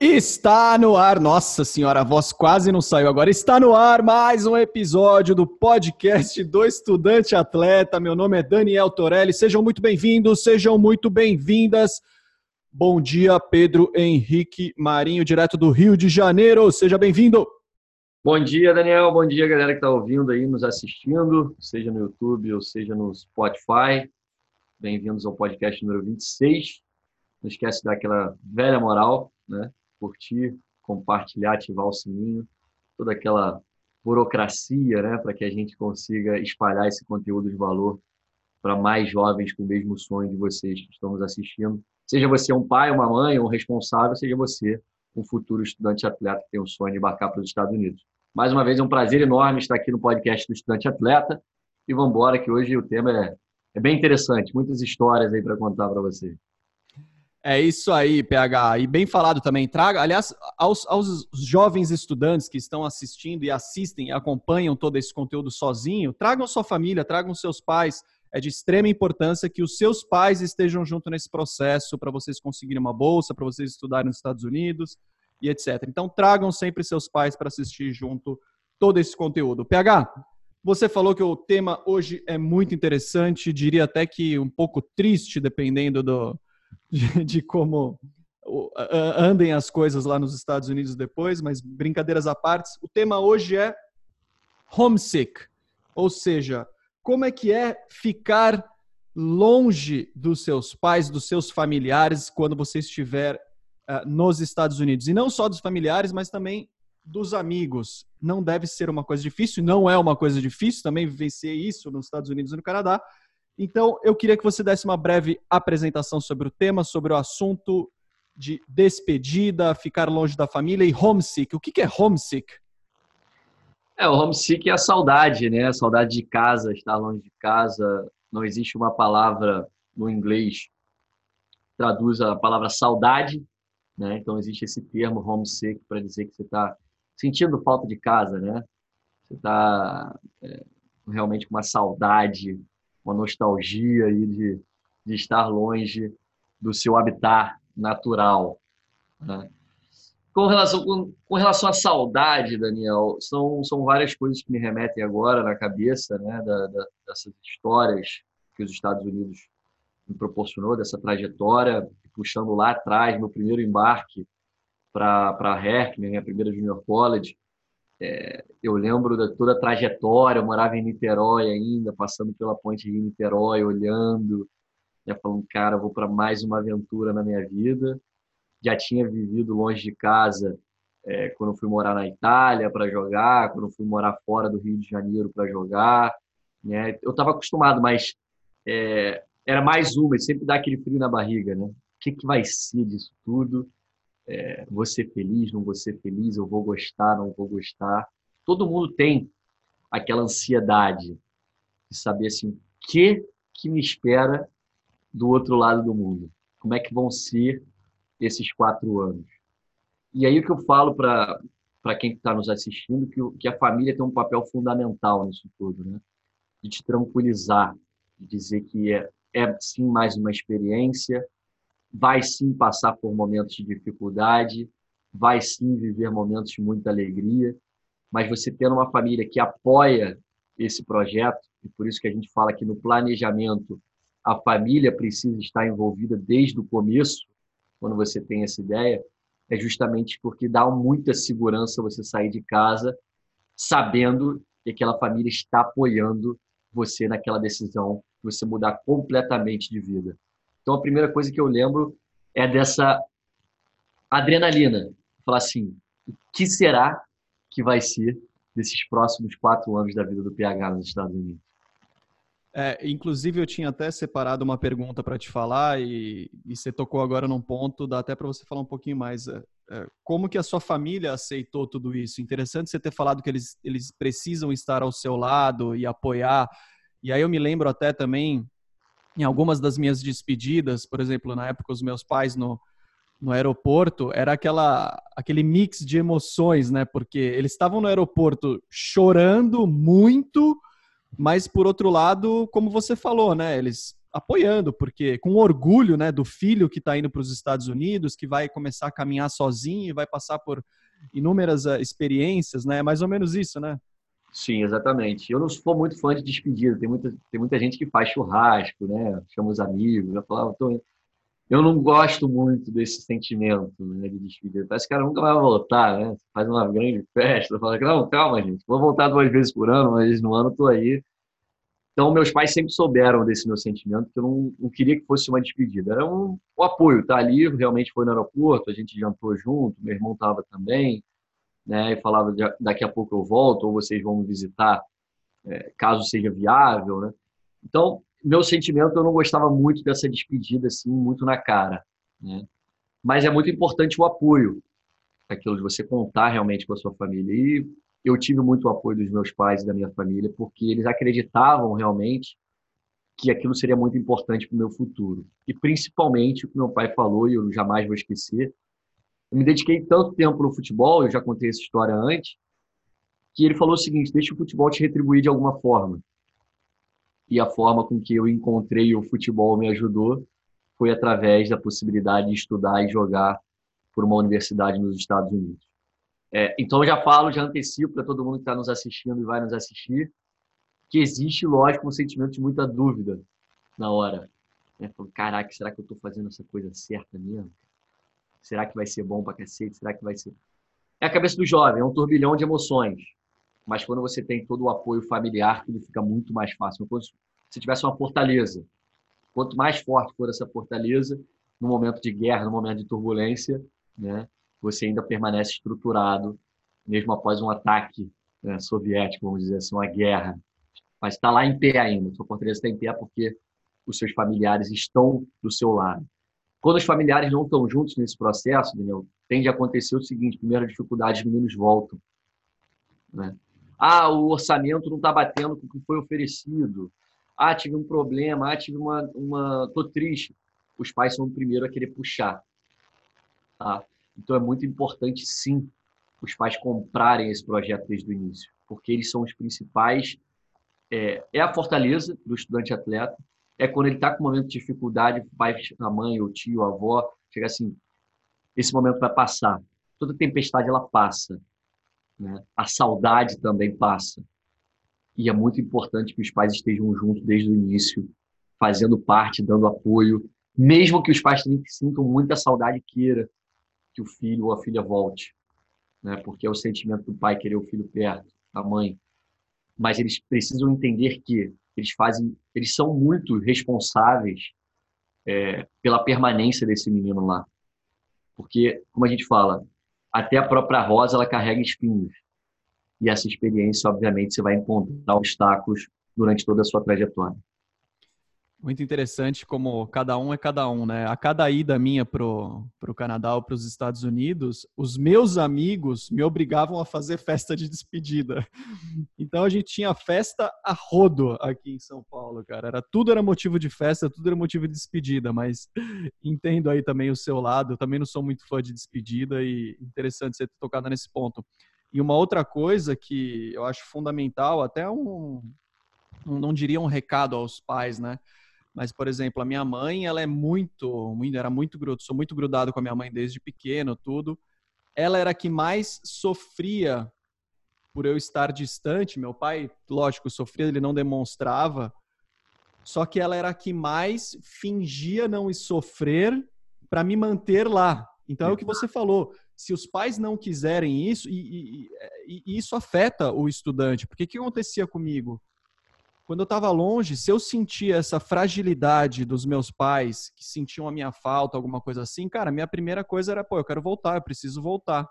Está no ar, nossa senhora, a voz quase não saiu agora. Está no ar mais um episódio do podcast do Estudante Atleta. Meu nome é Daniel Torelli. Sejam muito bem-vindos, sejam muito bem-vindas. Bom dia, Pedro Henrique Marinho, direto do Rio de Janeiro. Seja bem-vindo. Bom dia, Daniel. Bom dia, galera que está ouvindo aí, nos assistindo, seja no YouTube ou seja no Spotify. Bem-vindos ao podcast número 26. Não esquece de dar aquela velha moral, né? Curtir, compartilhar, ativar o sininho, toda aquela burocracia, né, para que a gente consiga espalhar esse conteúdo de valor para mais jovens com o mesmo sonho de vocês que estão nos assistindo. Seja você um pai, uma mãe, um responsável, seja você um futuro estudante atleta que tem o sonho de embarcar para os Estados Unidos. Mais uma vez, é um prazer enorme estar aqui no podcast do Estudante Atleta. E vamos embora, que hoje o tema é, é bem interessante, muitas histórias aí para contar para você. É isso aí, PH. E bem falado também. Traga, aliás, aos, aos jovens estudantes que estão assistindo e assistem acompanham todo esse conteúdo sozinho, tragam sua família, tragam seus pais. É de extrema importância que os seus pais estejam junto nesse processo para vocês conseguirem uma bolsa, para vocês estudarem nos Estados Unidos e etc. Então, tragam sempre seus pais para assistir junto todo esse conteúdo. PH, você falou que o tema hoje é muito interessante, diria até que um pouco triste, dependendo do, de, de como andem as coisas lá nos Estados Unidos depois, mas brincadeiras à parte, o tema hoje é homesick, ou seja, como é que é ficar longe dos seus pais, dos seus familiares quando você estiver uh, nos Estados Unidos. E não só dos familiares, mas também dos amigos. Não deve ser uma coisa difícil, não é uma coisa difícil também vivenciar isso nos Estados Unidos e no Canadá, então, eu queria que você desse uma breve apresentação sobre o tema, sobre o assunto de despedida, ficar longe da família e homesick. O que é homesick? É, o homesick é a saudade, né? A saudade de casa, estar longe de casa. Não existe uma palavra no inglês que traduz a palavra saudade, né? Então existe esse termo homesick para dizer que você está sentindo falta de casa, né? Você está é, realmente com uma saudade uma nostalgia aí de, de estar longe do seu habitat natural. Né? Com, relação, com, com, relação à saudade, Daniel, são, são várias coisas que me remetem agora na cabeça, né, da, da, dessas histórias que os Estados Unidos me proporcionou, dessa trajetória, puxando lá atrás, meu primeiro embarque para a HERC, minha primeira junior college, é, eu lembro de toda a trajetória, eu morava em Niterói ainda, passando pela ponte de Niterói, olhando, né, falando, cara, vou para mais uma aventura na minha vida. Já tinha vivido longe de casa é, quando fui morar na Itália para jogar, quando fui morar fora do Rio de Janeiro para jogar. Né? Eu estava acostumado, mas é, era mais uma, e sempre dá aquele frio na barriga, né? O que, que vai ser disso tudo? É, vou ser feliz, não vou ser feliz, eu vou gostar, não vou gostar. Todo mundo tem aquela ansiedade de saber assim, o que que me espera do outro lado do mundo? Como é que vão ser esses quatro anos? E aí o que eu falo para para quem está nos assistindo que, que a família tem um papel fundamental nisso tudo, né? De te tranquilizar, de dizer que é, é sim mais uma experiência, vai sim passar por momentos de dificuldade, vai sim viver momentos de muita alegria, mas você tendo uma família que apoia esse projeto, e por isso que a gente fala que no planejamento a família precisa estar envolvida desde o começo, quando você tem essa ideia, é justamente porque dá muita segurança você sair de casa sabendo que aquela família está apoiando você naquela decisão de você mudar completamente de vida. Então, a primeira coisa que eu lembro é dessa adrenalina. Falar assim, o que será que vai ser desses próximos quatro anos da vida do PH nos Estados Unidos? É, inclusive, eu tinha até separado uma pergunta para te falar e, e, você tocou agora num ponto, dá até para você falar um pouquinho mais. É, é, como que a sua família aceitou tudo isso? Interessante você ter falado que eles, eles precisam estar ao seu lado e apoiar. E aí eu me lembro até também em algumas das minhas despedidas, por exemplo, na época os meus pais no, no aeroporto, era aquela aquele mix de emoções, né? Porque eles estavam no aeroporto chorando muito, mas por outro lado, como você falou, né? Eles apoiando, porque com orgulho, né, do filho que está indo para os Estados Unidos, que vai começar a caminhar sozinho e vai passar por inúmeras uh, experiências, né? É mais ou menos isso, né? Sim, exatamente. Eu não sou muito fã de despedida. Tem muita, tem muita gente que faz churrasco, né? Chama os amigos, já falava, tô... eu não gosto muito desse sentimento né, de despedida. Parece que o cara nunca vai voltar, né? Faz uma grande festa, fala, não, calma, gente, vou voltar duas vezes por ano, vez no ano, tô aí. Então, meus pais sempre souberam desse meu sentimento, que eu não, não queria que fosse uma despedida. Era um, um apoio, tá ali, realmente foi no aeroporto, a gente jantou junto, meu irmão estava também, né, e falava daqui a pouco eu volto, ou vocês vão me visitar, é, caso seja viável, né. Então, meu sentimento, eu não gostava muito dessa despedida, assim, muito na cara, né. Mas é muito importante o apoio, aquilo de você contar realmente com a sua família. E eu tive muito apoio dos meus pais e da minha família, porque eles acreditavam realmente que aquilo seria muito importante para o meu futuro. E principalmente o que meu pai falou, e eu jamais vou esquecer, eu me dediquei tanto tempo no futebol, eu já contei essa história antes, que ele falou o seguinte: deixa o futebol te retribuir de alguma forma. E a forma com que eu encontrei o futebol me ajudou foi através da possibilidade de estudar e jogar por uma universidade nos Estados Unidos. É, então, eu já falo, já antecipo para todo mundo que está nos assistindo e vai nos assistir, que existe, lógico, um sentimento de muita dúvida na hora. Né? Caraca, será que eu estou fazendo essa coisa certa mesmo? Será que vai ser bom para cacete? Será que vai ser. É a cabeça do jovem, é um turbilhão de emoções. Mas quando você tem todo o apoio familiar, tudo fica muito mais fácil. Quando se tivesse uma fortaleza, quanto mais forte for essa fortaleza, no momento de guerra, no momento de turbulência, né, você ainda permanece estruturado, mesmo após um ataque né, soviético, vamos dizer assim, uma guerra. Mas está lá em pé ainda. Sua fortaleza está em pé porque os seus familiares estão do seu lado. Quando os familiares não estão juntos nesse processo, Daniel, tende a acontecer o seguinte: primeira dificuldade, os meninos voltam. Né? Ah, o orçamento não está batendo com o que foi oferecido. Ah, tive um problema. Ah, tive uma. uma... Tô triste. Os pais são o primeiro a querer puxar. Tá? Então é muito importante, sim, os pais comprarem esse projeto desde o início, porque eles são os principais. É, é a fortaleza do estudante atleta, é quando ele está com um momento de dificuldade, o pai, a mãe, o tio, a avó, chega assim, esse momento vai passar. Toda tempestade, ela passa. Né? A saudade também passa. E é muito importante que os pais estejam juntos desde o início, fazendo parte, dando apoio, mesmo que os pais sintam muita saudade queira que o filho ou a filha volte, né? Porque é o sentimento do pai querer o filho perto, da mãe. Mas eles precisam entender que eles fazem, eles são muito responsáveis é, pela permanência desse menino lá, porque como a gente fala, até a própria rosa ela carrega espinhos e essa experiência, obviamente, você vai encontrar obstáculos durante toda a sua trajetória. Muito interessante como cada um é cada um, né? A cada ida minha pro, pro Canadá ou para os Estados Unidos, os meus amigos me obrigavam a fazer festa de despedida. Então a gente tinha festa a rodo aqui em São Paulo, cara. Era tudo era motivo de festa, tudo era motivo de despedida, mas entendo aí também o seu lado. Eu também não sou muito fã de despedida e interessante você ter tocado nesse ponto. E uma outra coisa que eu acho fundamental, até um não diria um recado aos pais, né? Mas, por exemplo, a minha mãe, ela é muito, era muito grudado, sou muito grudado com a minha mãe desde pequeno, tudo. Ela era a que mais sofria por eu estar distante. Meu pai, lógico, sofria, ele não demonstrava. Só que ela era a que mais fingia não sofrer para me manter lá. Então é o que você falou. Se os pais não quiserem isso, e, e, e isso afeta o estudante. Porque o que acontecia comigo? Quando eu estava longe, se eu sentia essa fragilidade dos meus pais, que sentiam a minha falta, alguma coisa assim, cara, minha primeira coisa era, pô, eu quero voltar, eu preciso voltar.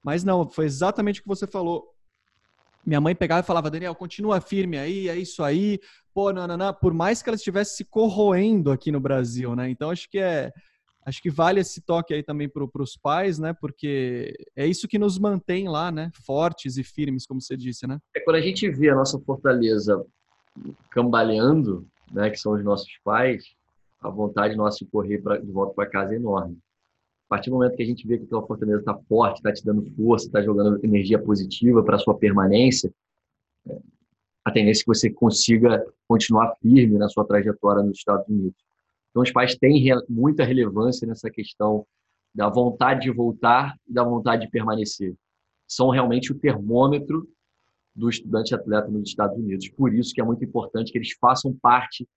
Mas não, foi exatamente o que você falou. Minha mãe pegava e falava, Daniel, continua firme aí, é isso aí. Pô, não. Por mais que ela estivesse se corroendo aqui no Brasil, né? Então acho que é, acho que vale esse toque aí também para os pais, né? Porque é isso que nos mantém lá, né? Fortes e firmes, como você disse, né? É quando a gente vê a nossa fortaleza cambaleando, né, que são os nossos pais, a vontade nossa de correr pra, de volta para casa é enorme. A partir do momento que a gente vê que a tua fortaleza está forte, está te dando força, está jogando energia positiva para a sua permanência, a tendência é que você consiga continuar firme na sua trajetória nos Estados Unidos. Então, os pais têm muita relevância nessa questão da vontade de voltar e da vontade de permanecer. São realmente o termômetro do estudante atleta nos Estados Unidos. Por isso que é muito importante que eles façam parte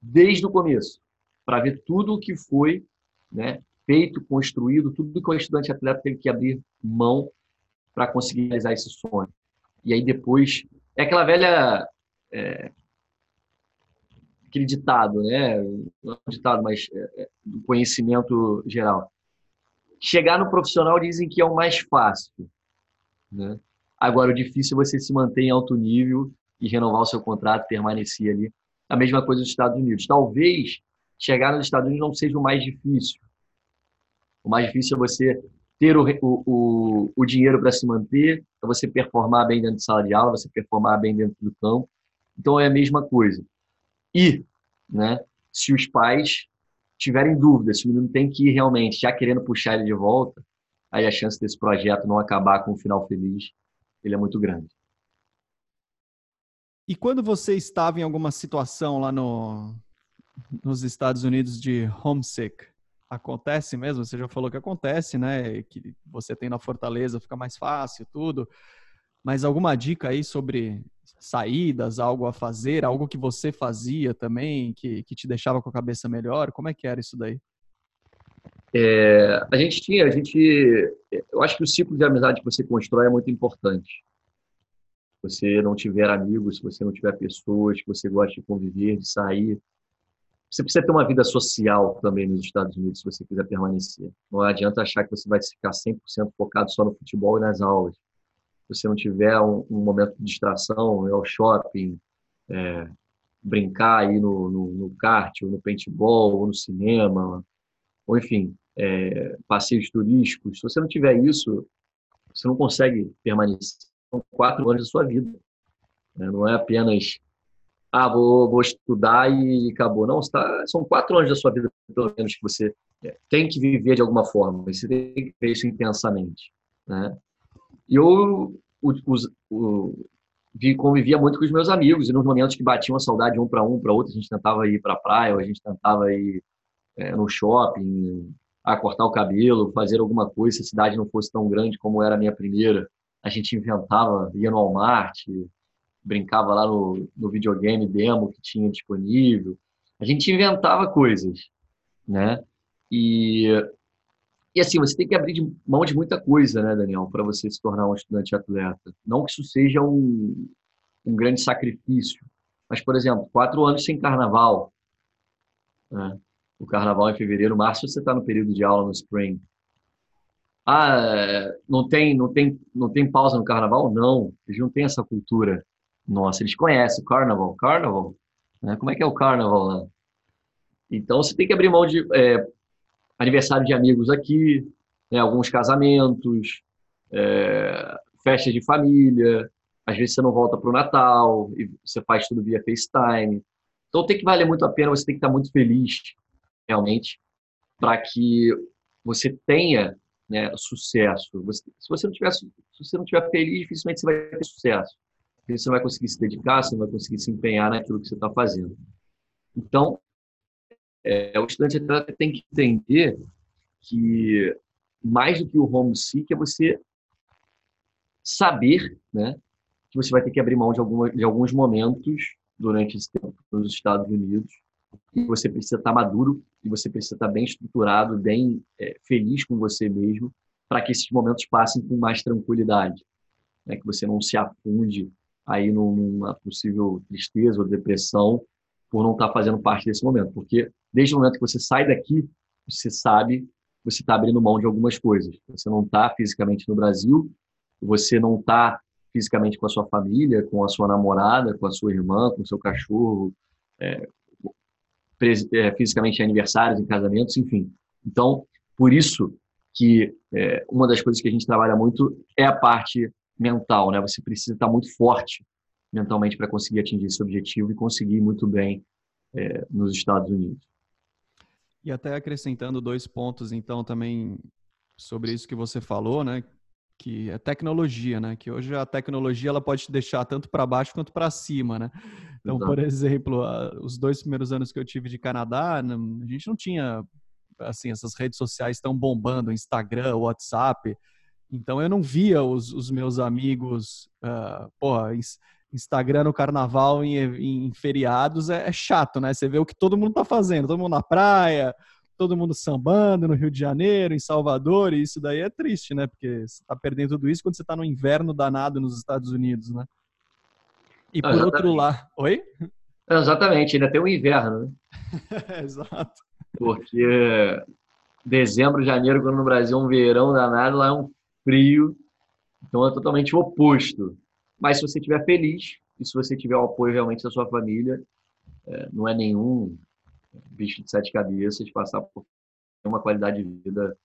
desde o começo, para ver tudo o que foi né, feito, construído, tudo que o estudante atleta teve que abrir mão para conseguir realizar esse sonho. E aí depois é aquela velha é, aquele ditado, né? Não é um ditado, mas é, é, do conhecimento geral. Chegar no profissional dizem que é o mais fácil, né? Agora o difícil é você se manter em alto nível e renovar o seu contrato, permanecer ali. A mesma coisa nos Estados Unidos. Talvez chegar nos Estados Unidos não seja o mais difícil. O mais difícil é você ter o, o, o dinheiro para se manter, é você performar bem dentro de sala de aula, você performar bem dentro do campo. Então é a mesma coisa. E, né, se os pais tiverem dúvidas, se o menino tem que ir realmente já querendo puxar ele de volta, aí a chance desse projeto não acabar com um final feliz, ele é muito grande. E quando você estava em alguma situação lá no, nos Estados Unidos de homesick, acontece mesmo? Você já falou que acontece, né? Que você tem na Fortaleza, fica mais fácil, tudo. Mas alguma dica aí sobre saídas, algo a fazer, algo que você fazia também, que, que te deixava com a cabeça melhor? Como é que era isso daí? É, a gente tinha, a gente, eu acho que o ciclo de amizade que você constrói é muito importante. Se você não tiver amigos, se você não tiver pessoas que você gosta de conviver, de sair, você precisa ter uma vida social também nos Estados Unidos se você quiser permanecer. Não adianta achar que você vai ficar 100% focado só no futebol e nas aulas. Se você não tiver um, um momento de distração, ir ao shopping, é, brincar aí no, no, no kart, ou no paintball, ou no cinema, ou enfim, é, passeios turísticos. Se você não tiver isso, você não consegue permanecer. Quatro anos da sua vida. Né? Não é apenas ah, vou, vou estudar e acabou. Não, tá, são quatro anos da sua vida, pelo menos, que você é, tem que viver de alguma forma. Você tem que ver isso intensamente. Né? Eu o, o, vi, convivia muito com os meus amigos, e nos momentos que batiam a saudade um para um, para outro, a gente tentava ir para a praia, ou a gente tentava ir é, no shopping, a cortar o cabelo, fazer alguma coisa, se a cidade não fosse tão grande como era a minha primeira. A gente inventava, ia no Walmart, brincava lá no, no videogame demo que tinha disponível. A gente inventava coisas, né? E, e assim, você tem que abrir mão de muita coisa, né, Daniel, para você se tornar um estudante atleta. Não que isso seja um, um grande sacrifício, mas, por exemplo, quatro anos sem carnaval. Né? O carnaval em fevereiro, março, você está no período de aula no spring. Ah, não tem, não tem, não tem pausa no carnaval? Não, eles não têm essa cultura nossa, eles conhecem o Carnival. Carnival? Né? Como é que é o Carnival lá? Então, você tem que abrir mão de é, aniversário de amigos aqui, né? alguns casamentos, é, festas de família. Às vezes você não volta para o Natal e você faz tudo via FaceTime. Então, tem que valer muito a pena, você tem que estar muito feliz, realmente, para que você tenha né, sucesso. Você, se, você não tiver, se você não tiver feliz, dificilmente você vai ter sucesso você não vai conseguir se dedicar, você não vai conseguir se empenhar naquilo que você está fazendo. Então, é, o estudante tem que entender que mais do que o homesick é você saber, né, que você vai ter que abrir mão de, alguma, de alguns momentos durante esse tempo nos Estados Unidos e você precisa estar maduro e você precisa estar bem estruturado, bem é, feliz com você mesmo para que esses momentos passem com mais tranquilidade, né, que você não se afunde aí numa possível tristeza ou depressão por não estar tá fazendo parte desse momento. Porque desde o momento que você sai daqui, você sabe você está abrindo mão de algumas coisas. Você não está fisicamente no Brasil, você não está fisicamente com a sua família, com a sua namorada, com a sua irmã, com o seu cachorro, é, fisicamente em aniversários, em casamentos, enfim. Então, por isso que é, uma das coisas que a gente trabalha muito é a parte mental, né? Você precisa estar muito forte mentalmente para conseguir atingir esse objetivo e conseguir muito bem é, nos Estados Unidos. E até acrescentando dois pontos, então, também sobre isso que você falou, né? Que é tecnologia, né? Que hoje a tecnologia ela pode te deixar tanto para baixo quanto para cima, né? Então, Exato. por exemplo, os dois primeiros anos que eu tive de Canadá, a gente não tinha assim essas redes sociais tão bombando, Instagram, WhatsApp. Então eu não via os, os meus amigos, uh, porra, Instagram no carnaval em, em feriados é, é, chato, né? Você vê o que todo mundo tá fazendo, todo mundo na praia, todo mundo sambando no Rio de Janeiro, em Salvador, e isso daí é triste, né? Porque você tá perdendo tudo isso quando você tá no inverno danado nos Estados Unidos, né? E por outro lado. Oi? Exatamente, ainda tem o inverno, né? Exato. Porque dezembro, janeiro, quando no Brasil é um verão danado, lá é um frio. Então é totalmente o oposto. Mas se você estiver feliz e se você tiver o apoio realmente da sua família, é, não é nenhum bicho de sete cabeças passar por uma qualidade de vida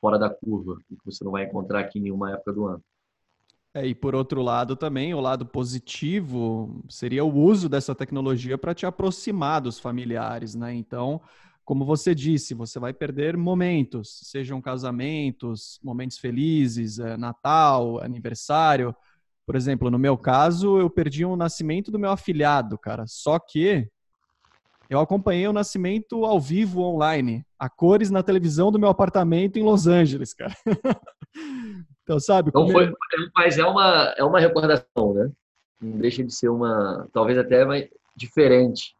fora da curva, que você não vai encontrar aqui em nenhuma época do ano. É, e por outro lado também, o lado positivo seria o uso dessa tecnologia para te aproximar dos familiares, né? Então, como você disse, você vai perder momentos, sejam casamentos, momentos felizes, é, Natal, aniversário. Por exemplo, no meu caso, eu perdi o um nascimento do meu afilhado, cara. Só que eu acompanhei o nascimento ao vivo online, a cores na televisão do meu apartamento em Los Angeles, cara. então, sabe? Não foi, mas é uma, é uma recordação, né? Não deixa de ser uma, talvez até mais diferente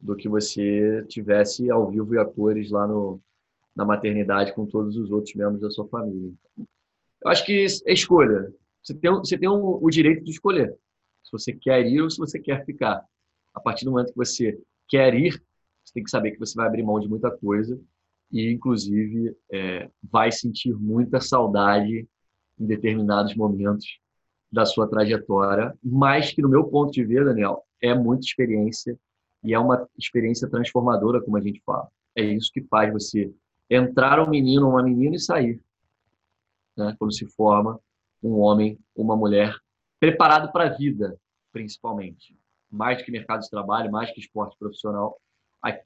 do que você tivesse ao vivo e a cores lá no, na maternidade com todos os outros membros da sua família. Eu acho que é escolha. Você tem, você tem um, o direito de escolher se você quer ir ou se você quer ficar. A partir do momento que você quer ir, você tem que saber que você vai abrir mão de muita coisa e, inclusive, é, vai sentir muita saudade em determinados momentos da sua trajetória, mas que, no meu ponto de vista, Daniel, é muita experiência e é uma experiência transformadora, como a gente fala. É isso que faz você entrar um menino ou uma menina e sair, né? quando se forma um homem ou uma mulher preparado para a vida, principalmente mais do que mercado de trabalho, mais que esporte profissional.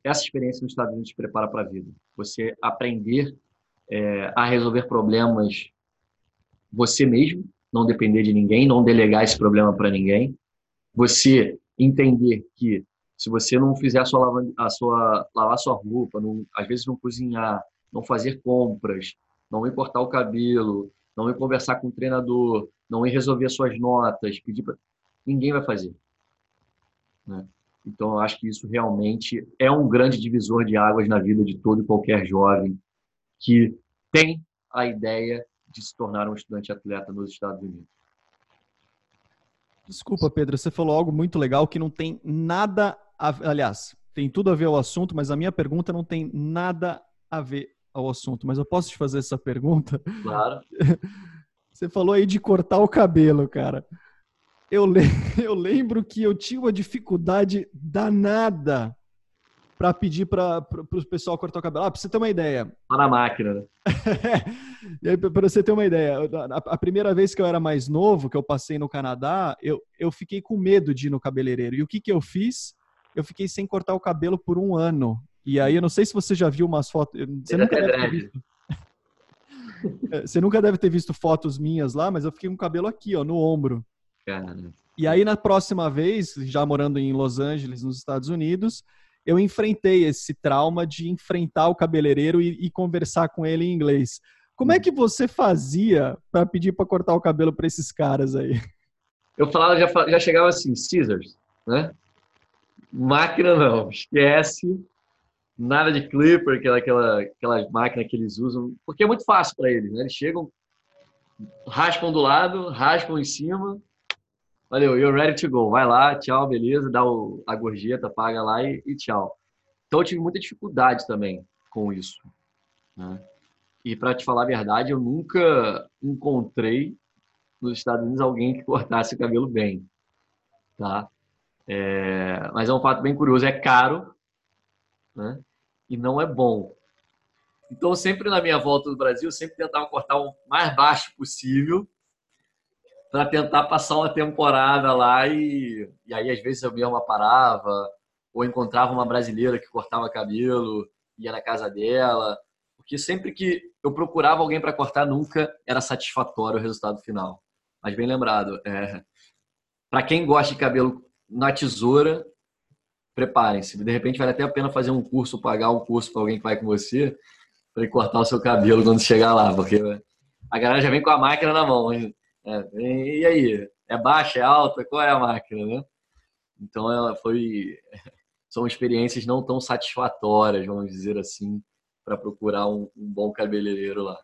Essa experiência nos Estados Unidos te prepara para a vida. Você aprender é, a resolver problemas você mesmo, não depender de ninguém, não delegar esse problema para ninguém. Você entender que se você não fizer a sua, a sua lavar a sua roupa, não, às vezes não cozinhar, não fazer compras, não ir cortar o cabelo, não ir conversar com o treinador, não ir resolver as suas notas, pedir para ninguém vai fazer. Né? Então, eu acho que isso realmente é um grande divisor de águas na vida de todo e qualquer jovem que tem a ideia de se tornar um estudante atleta nos Estados Unidos. Desculpa, Pedro, você falou algo muito legal que não tem nada a aliás, tem tudo a ver ao assunto, mas a minha pergunta não tem nada a ver ao assunto. Mas eu posso te fazer essa pergunta? Claro. Você falou aí de cortar o cabelo, cara eu, le eu lembro que eu tinha uma dificuldade danada para pedir para o pessoal cortar o cabelo. Ah, para você ter uma ideia. Lá na máquina, né? para você ter uma ideia, a, a, primeira vez que eu era mais novo, que eu passei no Canadá, eu, eu fiquei com medo de ir no cabeleireiro. E o que, que eu fiz? Eu fiquei sem cortar o cabelo por um ano. E aí, eu não sei se você já viu umas fotos. Você nunca deve ter visto. Você nunca deve ter visto fotos minhas lá, mas eu fiquei com o cabelo aqui, ó, no ombro. Cara. E aí, na próxima vez, já morando em Los Angeles, nos Estados Unidos, eu enfrentei esse trauma de enfrentar o cabeleireiro e, e conversar com ele em inglês. Como é que você fazia para pedir para cortar o cabelo para esses caras aí? Eu falava, já, já chegava assim, scissors, né? Máquina não, esquece. Nada de clipper, aquela, aquela, aquelas máquinas que eles usam, porque é muito fácil para eles, né? Eles chegam, raspam do lado, raspam em cima, Valeu, you're ready to go. Vai lá, tchau, beleza, dá o, a gorjeta, paga lá e, e, tchau. Então eu tive muita dificuldade também com isso. Né? E para te falar a verdade, eu nunca encontrei nos Estados Unidos alguém que cortasse o cabelo bem. Tá? É, mas é um fato bem curioso, é caro né? e não é bom. Então, sempre na minha volta do Brasil, eu sempre tentava cortar o mais baixo possível para tentar passar uma temporada lá e, e aí às vezes eu mesma parava ou encontrava uma brasileira que cortava cabelo, ia na casa dela, porque sempre que eu procurava alguém para cortar, nunca era satisfatório o resultado final. Mas bem lembrado, é, para quem gosta de cabelo na tesoura, preparem-se. De repente vale até a pena fazer um curso, pagar um curso para alguém que vai com você, para cortar o seu cabelo quando chegar lá, porque a galera já vem com a máquina na mão. É, e aí? É baixa, é alta? Qual é a máquina, né? Então ela foi são experiências não tão satisfatórias, vamos dizer assim, para procurar um, um, bom cabeleireiro lá.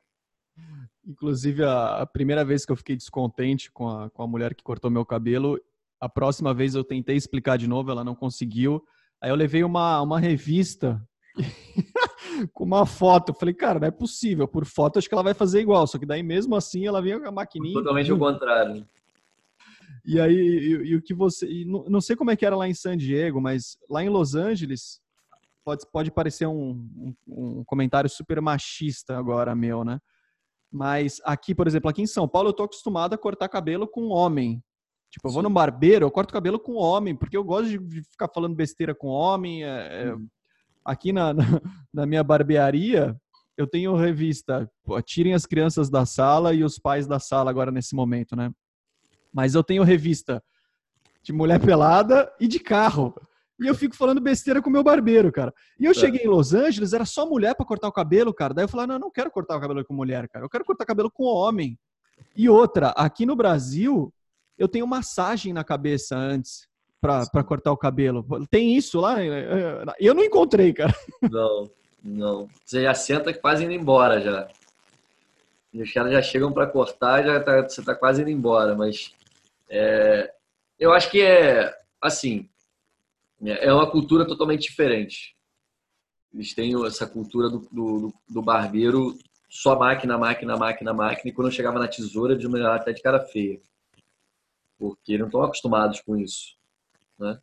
Inclusive, a, primeira vez que eu fiquei descontente com a, com a mulher que cortou meu cabelo, a próxima vez eu tentei explicar de novo, ela não conseguiu. Aí eu levei uma, uma revista com uma foto. Eu falei, cara, não é possível. Por foto, acho que ela vai fazer igual. Só que daí, mesmo assim, ela vinha com a maquininha. Totalmente o contrário. E aí, e, e o que você. Não, não, sei como é que era lá em San Diego, mas lá em Los Angeles, pode, pode parecer um, um, um comentário super machista agora, meu, né? Mas aqui, por exemplo, aqui em São Paulo, eu tô acostumado a cortar cabelo com homem. Tipo, eu vou no barbeiro, eu corto cabelo com homem, porque eu gosto de ficar falando besteira com homem. É, é, aqui na, na, na, minha barbearia, eu tenho revista. Tirem as crianças da sala e os pais da sala agora nesse momento, né? Mas eu tenho revista de mulher pelada e de carro. E eu fico falando besteira com o meu barbeiro, cara. E eu é. cheguei em Los Angeles, era só mulher para cortar o cabelo, cara. Daí eu falei, não, eu não quero cortar o cabelo com mulher, cara. Eu quero cortar o cabelo com homem. E outra, aqui no Brasil, eu tenho massagem na cabeça antes para cortar o cabelo. Tem isso lá? Eu não encontrei, cara. Não, não. Você já senta quase indo embora já. E os caras já chegam para cortar, já tá, você tá quase indo embora, mas é, eu acho que é assim, é uma cultura totalmente diferente. Eles têm essa cultura do, do, do barbeiro só máquina, máquina, máquina, máquina, e quando eu chegava na tesoura, de uma até de cara feia. Porque não estão acostumados com isso. Né?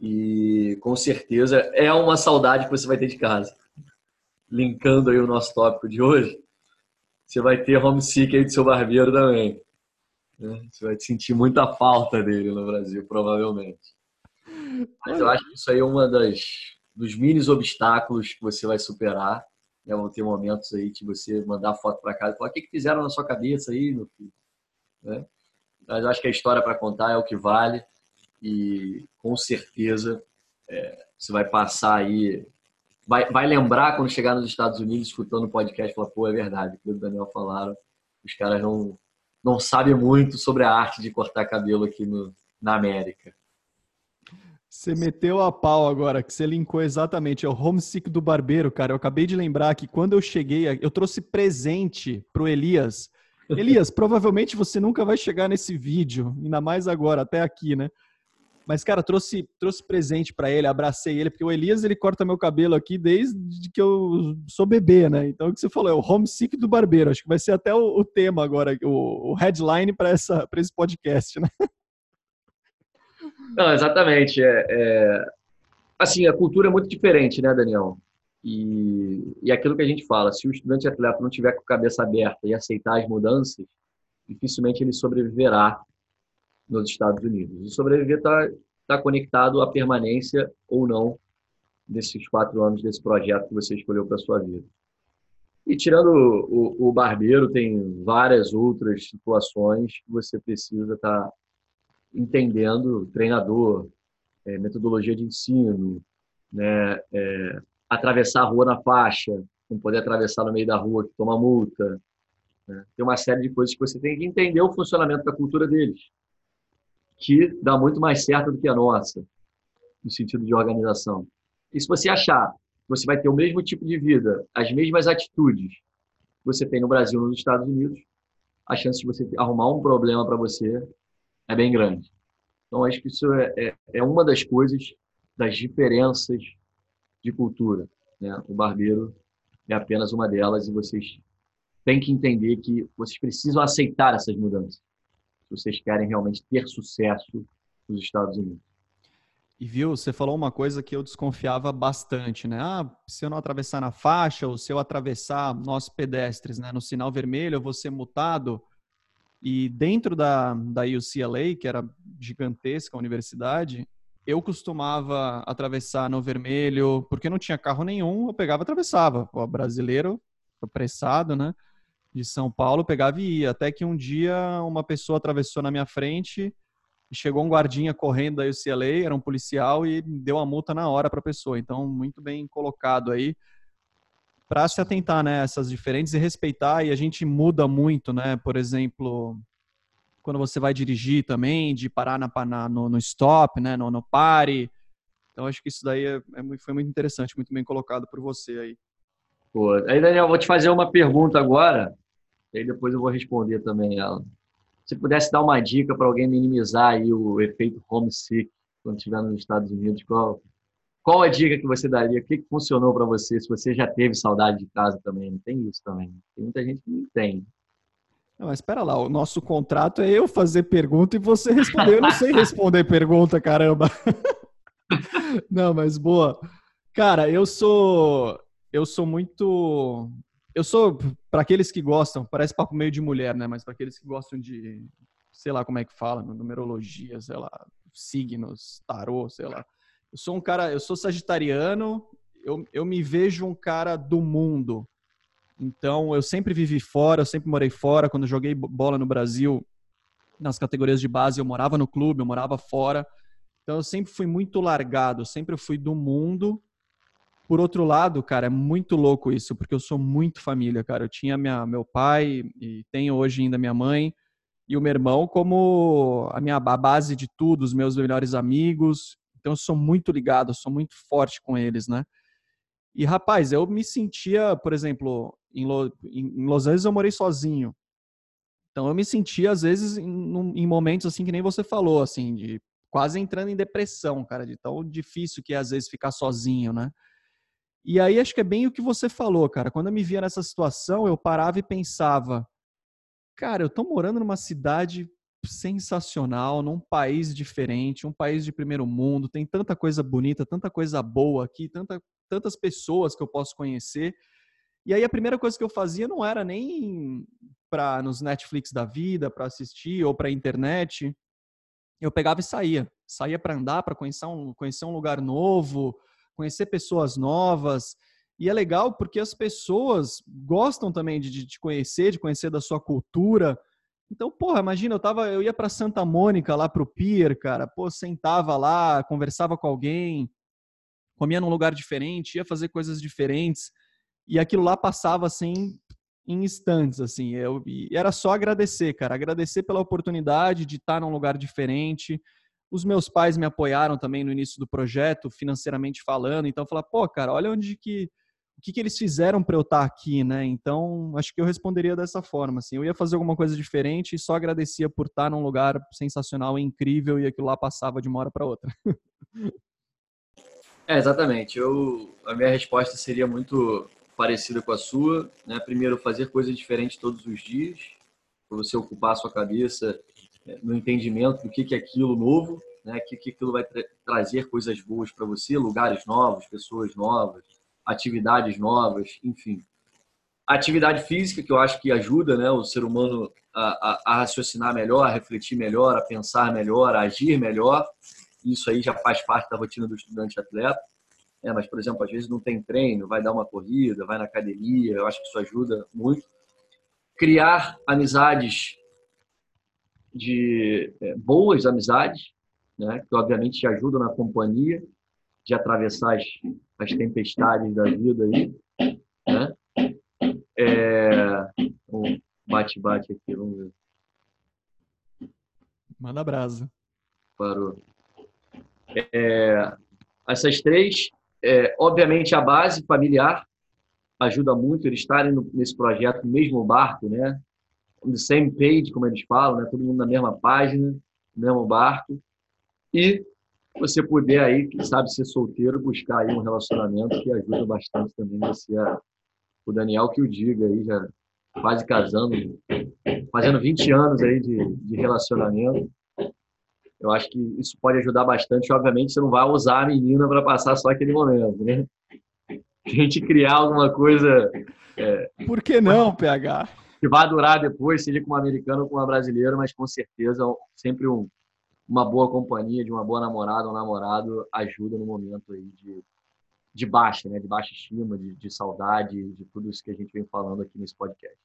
E com certeza é uma saudade que você vai ter de casa. Linkando aí o nosso tópico de hoje, você vai ter homesick aí do seu barbeiro também. Né? Você vai sentir muita falta dele no Brasil, provavelmente. Mas eu acho que isso aí é uma das dos mini obstáculos que você vai superar. Né? Vão ter momentos aí de você mandar foto para casa e falar: o que, que fizeram na sua cabeça aí, meu filho? Né? Mas acho que a história para contar é o que vale e com certeza é, você vai passar aí, vai, vai lembrar quando chegar nos Estados Unidos escutando o podcast, falar: pô, é verdade, o que o Daniel falaram, os caras não não sabem muito sobre a arte de cortar cabelo aqui no, na América. Você meteu a pau agora, que você linkou exatamente. É o homesick do barbeiro, cara. Eu acabei de lembrar que quando eu cheguei, eu trouxe presente pro Elias. Elias, provavelmente você nunca vai chegar nesse vídeo, ainda mais agora, até aqui, né? Mas, cara, trouxe, trouxe presente para ele, abracei ele, porque o Elias, ele corta meu cabelo aqui desde que eu sou bebê, né? Então, o que você falou é o homesick do barbeiro. Acho que vai ser até o, o tema agora, o, o headline para esse podcast, né? Não, exatamente. É, é, Assim, a cultura é muito diferente, né, Daniel? E, e aquilo que a gente fala, se o estudante atleta não tiver com a cabeça aberta e aceitar as mudanças, dificilmente ele sobreviverá nos Estados Unidos. E sobreviver está tá conectado à permanência ou não desses quatro anos desse projeto que você escolheu para sua vida. E tirando o, o, o, barbeiro, tem várias outras situações que você precisa estar tá entendendo treinador, é, metodologia de ensino, né, é, atravessar a rua na faixa, não poder atravessar no meio da rua que toma multa. Né? Tem uma série de coisas que você tem que entender o funcionamento da cultura deles, que dá muito mais certo do que a nossa, no sentido de organização. E se você achar que você vai ter o mesmo tipo de vida, as mesmas atitudes que você tem no Brasil nos Estados Unidos, a chance de você arrumar um problema para você é bem grande. Então, acho que isso é, é, é, uma das coisas, das diferenças de cultura. Né? O barbeiro é apenas uma delas e vocês têm que entender que vocês precisam aceitar essas mudanças se vocês querem realmente ter sucesso nos Estados Unidos. E viu, você falou uma coisa que eu desconfiava bastante, né? Ah, se eu não atravessar na faixa ou se eu atravessar nós pedestres, né, no sinal vermelho, eu vou ser multado. E dentro da, da UCLA, que era gigantesca a universidade, eu costumava atravessar no vermelho, porque não tinha carro nenhum, eu pegava e atravessava. O brasileiro apressado, né? De São Paulo, pegava e ia. Até que um dia uma pessoa atravessou na minha frente e chegou um guardinha correndo da UCLA, era um policial e deu a multa na hora para a pessoa. Então, muito bem colocado aí para se atentar, né, essas diferentes e respeitar e a gente muda muito, né? Por exemplo, quando você vai dirigir também, de parar na, na no, no, stop, né, no, no pare. Então, acho que isso daí é, é, foi muito interessante, muito bem colocado por você aí. Pô, aí, Daniel, vou te fazer uma pergunta agora, e aí depois eu vou responder também ela. Se pudesse dar uma dica para alguém minimizar aí o efeito homesick quando estiver nos Estados Unidos, qual, qual a dica que você daria? O que, que funcionou para você? Se você já teve saudade de casa também, não tem isso também. Tem muita gente que não tem. Não, mas espera lá, o nosso contrato é eu fazer pergunta e você responder. Eu não sei responder pergunta, caramba. não, mas boa. Cara, eu sou eu sou muito eu sou para aqueles que gostam, parece papo meio de mulher, né, mas para aqueles que gostam de sei lá como é que fala, numerologia, sei lá, signos, tarô, sei lá. Eu sou um cara, eu sou sagitariano, eu, eu me vejo um cara do mundo. Então, eu sempre vivi fora, eu sempre morei fora. Quando joguei bola no Brasil, nas categorias de base, eu morava no clube, eu morava fora. Então, eu sempre fui muito largado, sempre fui do mundo. Por outro lado, cara, é muito louco isso, porque eu sou muito família, cara. Eu tinha minha, meu pai e tenho hoje ainda minha mãe e o meu irmão como a minha a base de tudo, os meus melhores amigos. Então eu sou muito ligado, sou muito forte com eles, né? E rapaz, eu me sentia, por exemplo, em, Los Angeles eu morei sozinho. Então eu me sentia às vezes em, em momentos assim que nem você falou, assim, de quase entrando em depressão, cara, de tão difícil que é às vezes ficar sozinho, né? E aí acho que é bem o que você falou, cara. Quando eu me via nessa situação, eu parava e pensava, cara, eu tô morando numa cidade sensacional, num país diferente, um país de primeiro mundo, tem tanta coisa bonita, tanta coisa boa aqui, tanta, tantas pessoas que eu posso conhecer. E aí a primeira coisa que eu fazia não era nem para nos Netflix da vida, para assistir ou para internet. Eu pegava e saía, saía para andar, para conhecer um, conhecer um lugar novo, conhecer pessoas novas. E é legal porque as pessoas gostam também de, de conhecer, de conhecer da sua cultura. Então, porra, imagina, eu tava, eu ia para Santa Mônica lá pro pier, cara, pô, sentava lá, conversava com alguém, comia num lugar diferente, ia fazer coisas diferentes, e aquilo lá passava assim em instantes, assim. Eu e era só agradecer, cara, agradecer pela oportunidade de estar num lugar diferente. Os meus pais me apoiaram também no início do projeto, financeiramente falando, então falar, pô, cara, olha onde que o que, que eles fizeram para eu estar tá aqui, né? Então, acho que eu responderia dessa forma, assim, eu ia fazer alguma coisa diferente e só agradecia por estar tá num lugar sensacional incrível e aquilo lá passava de uma hora para outra. é, exatamente. Eu, a minha resposta seria muito parecida com a sua, né? Primeiro, fazer coisas diferentes todos os dias, para você ocupar a sua cabeça no entendimento do que, é aquilo novo, né? Que, que aquilo vai tra trazer coisas boas para você, lugares novos, pessoas novas, atividades novas, enfim. atividade física, que eu acho que ajuda né, o ser humano a, a, a, raciocinar melhor, a refletir melhor, a pensar melhor, a agir melhor. Isso aí já faz parte da rotina do estudante atleta. É, mas, por exemplo, às vezes não tem treino, vai dar uma corrida, vai na academia, eu acho que isso ajuda muito. Criar amizades de é, boas amizades, né, que obviamente te ajudam na companhia, de atravessar as, as tempestades da vida aí, né? É, um bate-bate aqui, vamos ver. Manda brasa. Parou. É, essas três, é, obviamente a base familiar ajuda muito eles estarem nesse projeto no mesmo barco, né? On the same page, como eles falam, né? Todo mundo na mesma página, no mesmo barco. E você puder aí, quem sabe ser solteiro, buscar aí um relacionamento que ajuda bastante também você a, o Daniel que o diga aí, já quase casando, fazendo 20 anos aí de, de relacionamento. Eu acho que isso pode ajudar bastante. Obviamente, você não vai usar a menina para passar só aquele momento, né? A gente criar alguma coisa. É, Por que não, PH? Que vai durar depois, seja com uma americana ou com uma brasileira, mas com certeza sempre um, uma boa companhia de uma boa namorada ou namorado ajuda no momento aí de, de baixa, né? De baixa estima, de, de saudade, de tudo isso que a gente vem falando aqui nesse podcast.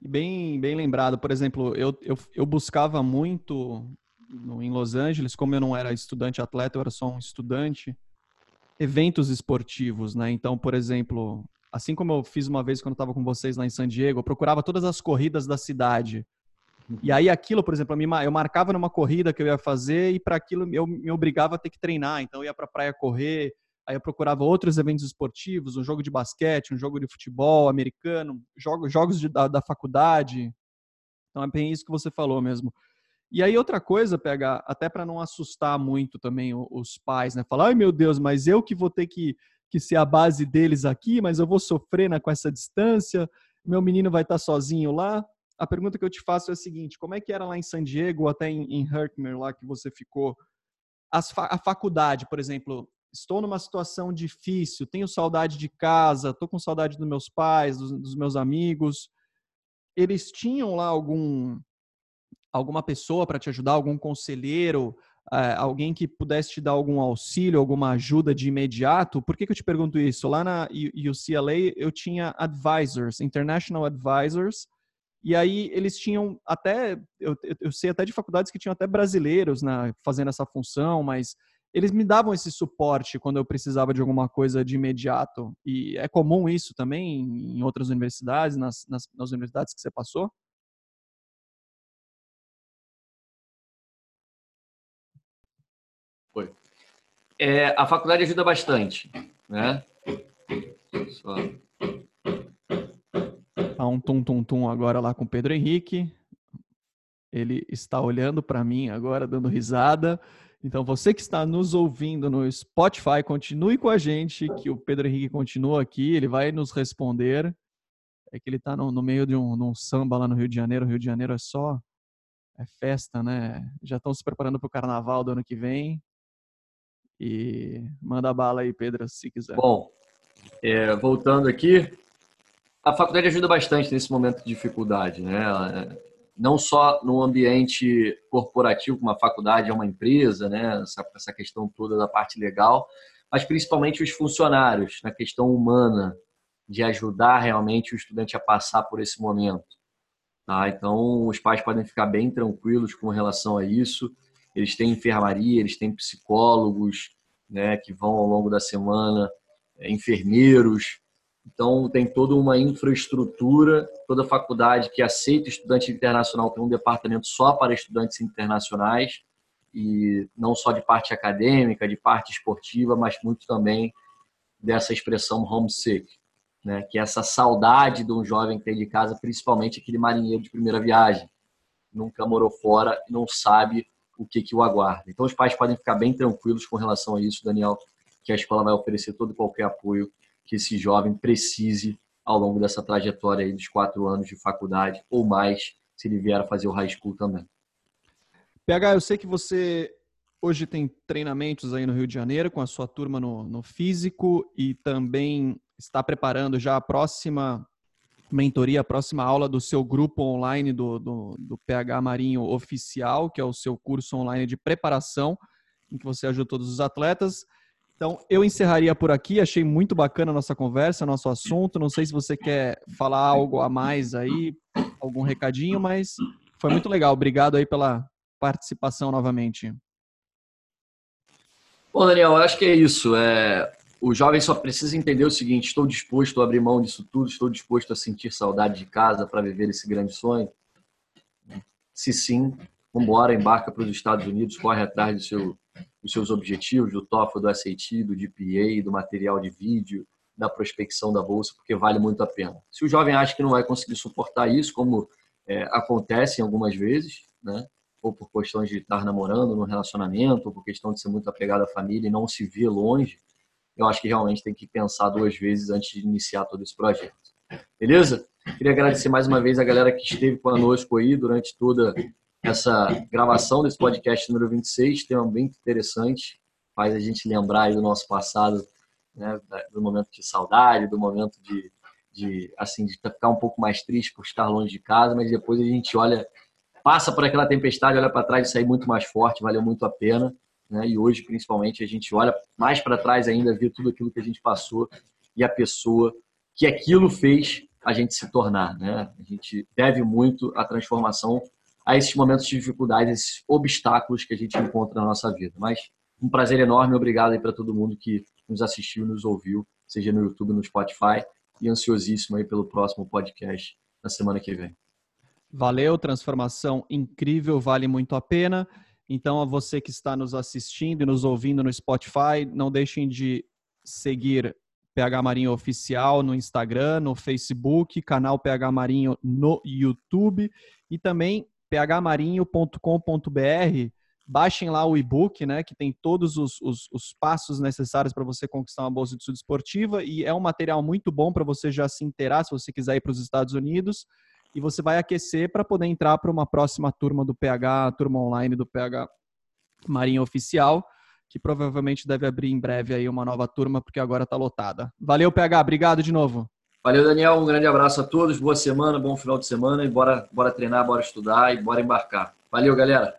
Bem, bem lembrado. Por exemplo, eu, eu, eu buscava muito no, em Los Angeles, como eu não era estudante atleta, eu era só um estudante, eventos esportivos, né? Então, por exemplo, assim como eu fiz uma vez quando estava com vocês lá em San Diego, eu procurava todas as corridas da cidade. E aí aquilo, por exemplo, eu marcava numa corrida que eu ia fazer e para aquilo eu me obrigava a ter que treinar. Então eu ia para a praia correr, aí eu procurava outros eventos esportivos, um jogo de basquete, um jogo de futebol americano, jogos, jogos de, da, da faculdade. Então é bem isso que você falou mesmo. E aí outra coisa, pega até para não assustar muito também os pais, né? Falar, ai meu Deus, mas eu que vou ter que, que ser a base deles aqui, mas eu vou sofrer né, com essa distância, meu menino vai estar sozinho lá a pergunta que eu te faço é a seguinte: como é que era lá em San Diego, até em, em Herkimer, lá que você ficou? Fa a faculdade, por exemplo, estou numa situação difícil, tenho saudade de casa, estou com saudade dos meus pais, dos, dos, meus amigos. Eles tinham lá algum alguma pessoa para te ajudar, algum conselheiro, alguém que pudesse te dar algum auxílio, alguma ajuda de imediato? Por que, que eu te pergunto isso? Lá na UCLA eu tinha advisors, international advisors, e aí eles tinham até, eu, eu sei até de faculdades que tinham até brasileiros né, fazendo essa função, mas eles me davam esse suporte quando eu precisava de alguma coisa de imediato. E é comum isso também em outras universidades, nas, nas, nas universidades que você passou? É, a faculdade ajuda bastante, né? Só Há um tum-tum-tum agora lá com o Pedro Henrique. Ele está olhando para mim agora, dando risada. Então, você que está nos ouvindo no Spotify, continue com a gente, que o Pedro Henrique continua aqui, ele vai nos responder. É que ele está no, no, meio de um, um, samba lá no Rio de Janeiro. O Rio de Janeiro é só é festa, né? Já estão se preparando para o carnaval do ano que vem. E manda bala aí, Pedro, se quiser. Bom, é, voltando aqui, a faculdade ajuda bastante nesse momento de dificuldade, né? Não só no ambiente corporativo, como a faculdade é uma empresa, né? Essa, essa questão toda da parte legal, mas principalmente os funcionários, na questão humana, de ajudar realmente o estudante a passar por esse momento. Tá? Então, os pais podem ficar bem tranquilos com relação a isso. Eles têm enfermaria, eles têm psicólogos né, que vão ao longo da semana, enfermeiros, então, tem toda uma infraestrutura, toda faculdade que aceita estudante internacional tem um departamento só para estudantes internacionais, e não só de parte acadêmica, de parte esportiva, mas muito também dessa expressão homesick, né? que é essa saudade de um jovem que tem de casa, principalmente aquele marinheiro de primeira viagem, nunca morou fora e não sabe o que, que o aguarda. Então, os pais podem ficar bem tranquilos com relação a isso, Daniel, que a escola vai oferecer todo e qualquer apoio que esse jovem precise ao longo dessa trajetória aí dos quatro anos de faculdade ou mais, se ele vier a fazer o high school também. PH, eu sei que você hoje tem treinamentos aí no Rio de Janeiro com a sua turma no, no físico e também está preparando já a próxima mentoria, a próxima aula do seu grupo online do, do, do PH Marinho Oficial, que é o seu curso online de preparação, em que você ajuda todos os atletas. Então, eu encerraria por aqui. Achei muito bacana a nossa conversa, nosso assunto. Não sei se você quer falar algo a mais aí, algum recadinho, mas foi muito legal. Obrigado aí pela participação novamente. Bom, Daniel, acho que é isso. É, o jovem só precisa entender o seguinte: estou disposto a abrir mão disso tudo, estou disposto a sentir saudade de casa para viver esse grande sonho. Se sim, vamos embora, embarca para os Estados Unidos, corre atrás do seu os seus objetivos, do TOEFL, do SAT, do GPA, do material de vídeo, da prospecção da bolsa, porque vale muito a pena. Se o jovem acha que não vai conseguir suportar isso, como é, acontece algumas vezes, né? ou por questões de estar namorando no relacionamento, ou por questão de ser muito apegado à família e não se ver longe, eu acho que realmente tem que pensar duas vezes antes de iniciar todo esse projeto. Beleza? Queria agradecer mais uma vez a galera que esteve conosco aí durante toda essa gravação desse podcast número 26, tema bem interessante, faz a gente lembrar do nosso passado, né, do momento de saudade, do momento de, de assim de ficar um pouco mais triste por estar longe de casa, mas depois a gente olha, passa por aquela tempestade, olha para trás e sai muito mais forte, valeu muito a pena. Né? E hoje, principalmente, a gente olha mais para trás ainda, vê tudo aquilo que a gente passou e a pessoa que aquilo fez a gente se tornar, né? A gente deve muito a transformação a esses momentos de dificuldade, esses obstáculos que a gente encontra na nossa vida. Mas um prazer enorme, obrigado aí para todo mundo que nos assistiu, nos ouviu, seja no YouTube, no Spotify, e ansiosíssimo aí pelo próximo podcast na semana que vem. Valeu, transformação incrível, vale muito a pena. Então, a você que está nos assistindo e nos ouvindo no Spotify, não deixem de seguir PH Marinho Oficial no Instagram, no Facebook, canal PH Marinho no YouTube e também phmarinho.com.br. Baixem lá o e-book, né, que tem todos os, os, os passos necessários para você conquistar uma bolsa de estudo esportiva e é um material muito bom para você já se inteirar se você quiser ir para os Estados Unidos e você vai aquecer para poder entrar para uma próxima turma do PH, turma online do PH Marinho Oficial, que provavelmente deve abrir em breve aí uma nova turma, porque agora está lotada. Valeu, PH, obrigado de novo. Valeu, Daniel, um grande abraço a todos, boa semana, bom final de semana e bora, bora treinar, bora estudar e bora embarcar. Valeu, galera!